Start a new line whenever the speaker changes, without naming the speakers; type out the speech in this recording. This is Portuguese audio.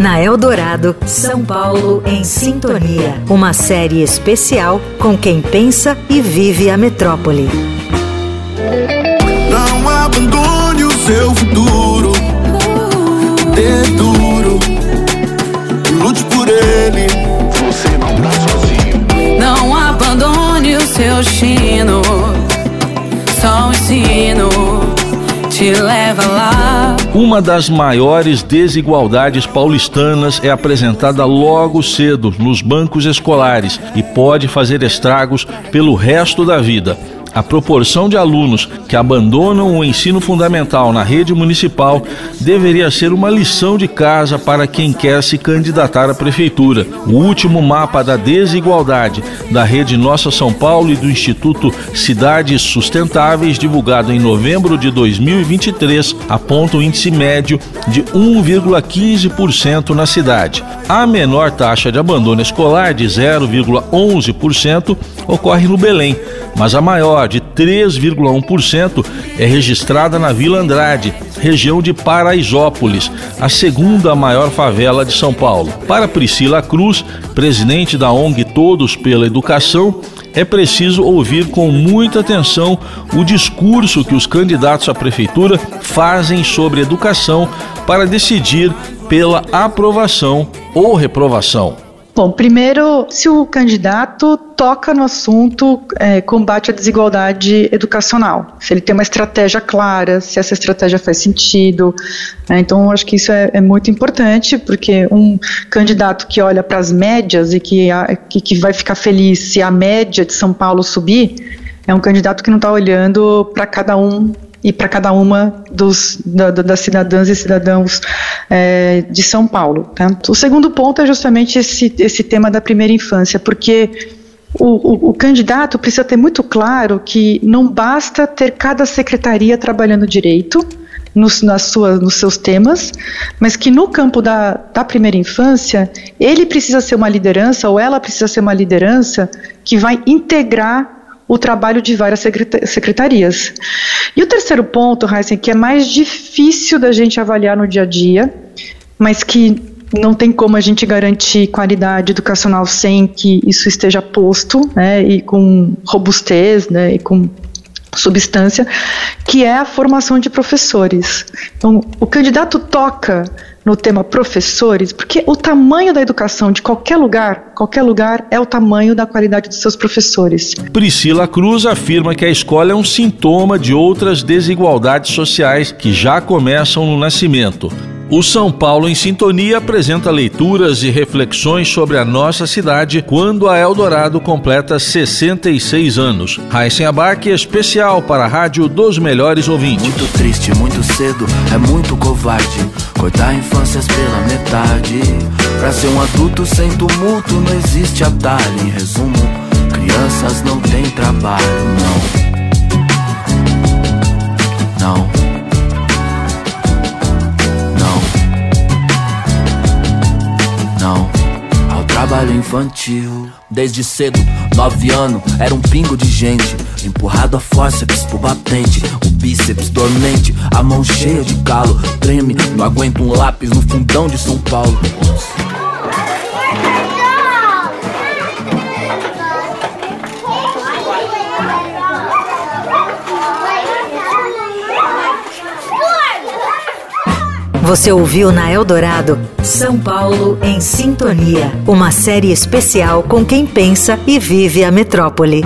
Na Eldorado, São Paulo em Sintonia. Uma série especial com quem pensa e vive a metrópole.
Não abandone o seu futuro. Dê duro. Lute por ele. Você não tá sozinho.
Não abandone o seu destino. Só o ensino te leva lá.
Uma das maiores desigualdades paulistanas é apresentada logo cedo nos bancos escolares e pode fazer estragos pelo resto da vida a proporção de alunos que abandonam o ensino fundamental na rede municipal deveria ser uma lição de casa para quem quer se candidatar à prefeitura. O último mapa da desigualdade da rede Nossa São Paulo e do Instituto Cidades Sustentáveis, divulgado em novembro de 2023, aponta um índice médio de 1,15% na cidade. A menor taxa de abandono escolar, de 0,11%, ocorre no Belém, mas a maior, de 3,1%, é registrada na Vila Andrade, região de Paraisópolis, a segunda maior favela de São Paulo. Para Priscila Cruz, presidente da ONG Todos pela Educação, é preciso ouvir com muita atenção o discurso que os candidatos à prefeitura fazem sobre educação para decidir pela aprovação ou reprovação.
Bom, primeiro, se o candidato toca no assunto é, combate à desigualdade educacional, se ele tem uma estratégia clara, se essa estratégia faz sentido. Né, então, acho que isso é, é, muito importante, porque um candidato que olha para as médias e que, a, que, que vai ficar feliz se a média de São Paulo subir, é um candidato que não está olhando para cada um e para cada uma dos, da, das cidadãs e cidadãos é, de São Paulo. Tá? O segundo ponto é justamente esse, esse tema da primeira infância, porque o, o, o, candidato precisa ter muito claro que não basta ter cada secretaria trabalhando direito nos, nas suas, nos seus temas, mas que no campo da, da primeira infância, ele precisa ser uma liderança, ou ela precisa ser uma liderança que vai integrar o trabalho de várias secretarias. E o terceiro ponto, Heisen, que é mais difícil da gente avaliar no dia a dia, mas que não tem como a gente garantir qualidade educacional sem que isso esteja posto, né, e com robustez, né, e com substância, que é a formação de professores. Então, o candidato toca no tema professores, porque o tamanho da educação de qualquer lugar, qualquer lugar é o tamanho da qualidade dos seus professores.
Priscila Cruz afirma que a escola é um sintoma de outras desigualdades sociais que já começam no nascimento. O São Paulo em Sintonia apresenta leituras e reflexões sobre a nossa cidade quando a Eldorado completa 66 anos. Raíssen Abac especial para a Rádio dos Melhores Ouvintes.
Muito triste, muito cedo, é muito covarde. Cortar infâncias pela metade. Pra ser um adulto sem tumulto, não existe atalho. Em resumo, crianças não têm trabalho, não. Não. Trabalho infantil. Desde cedo, nove anos, era um pingo de gente. Empurrado a força, bispo batente. O bíceps dormente, a mão cheia de calo. Treme, não aguento um lápis no fundão de São Paulo.
Você ouviu na Eldorado São Paulo em Sintonia, uma série especial com quem pensa e vive a metrópole.